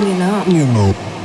know. You know.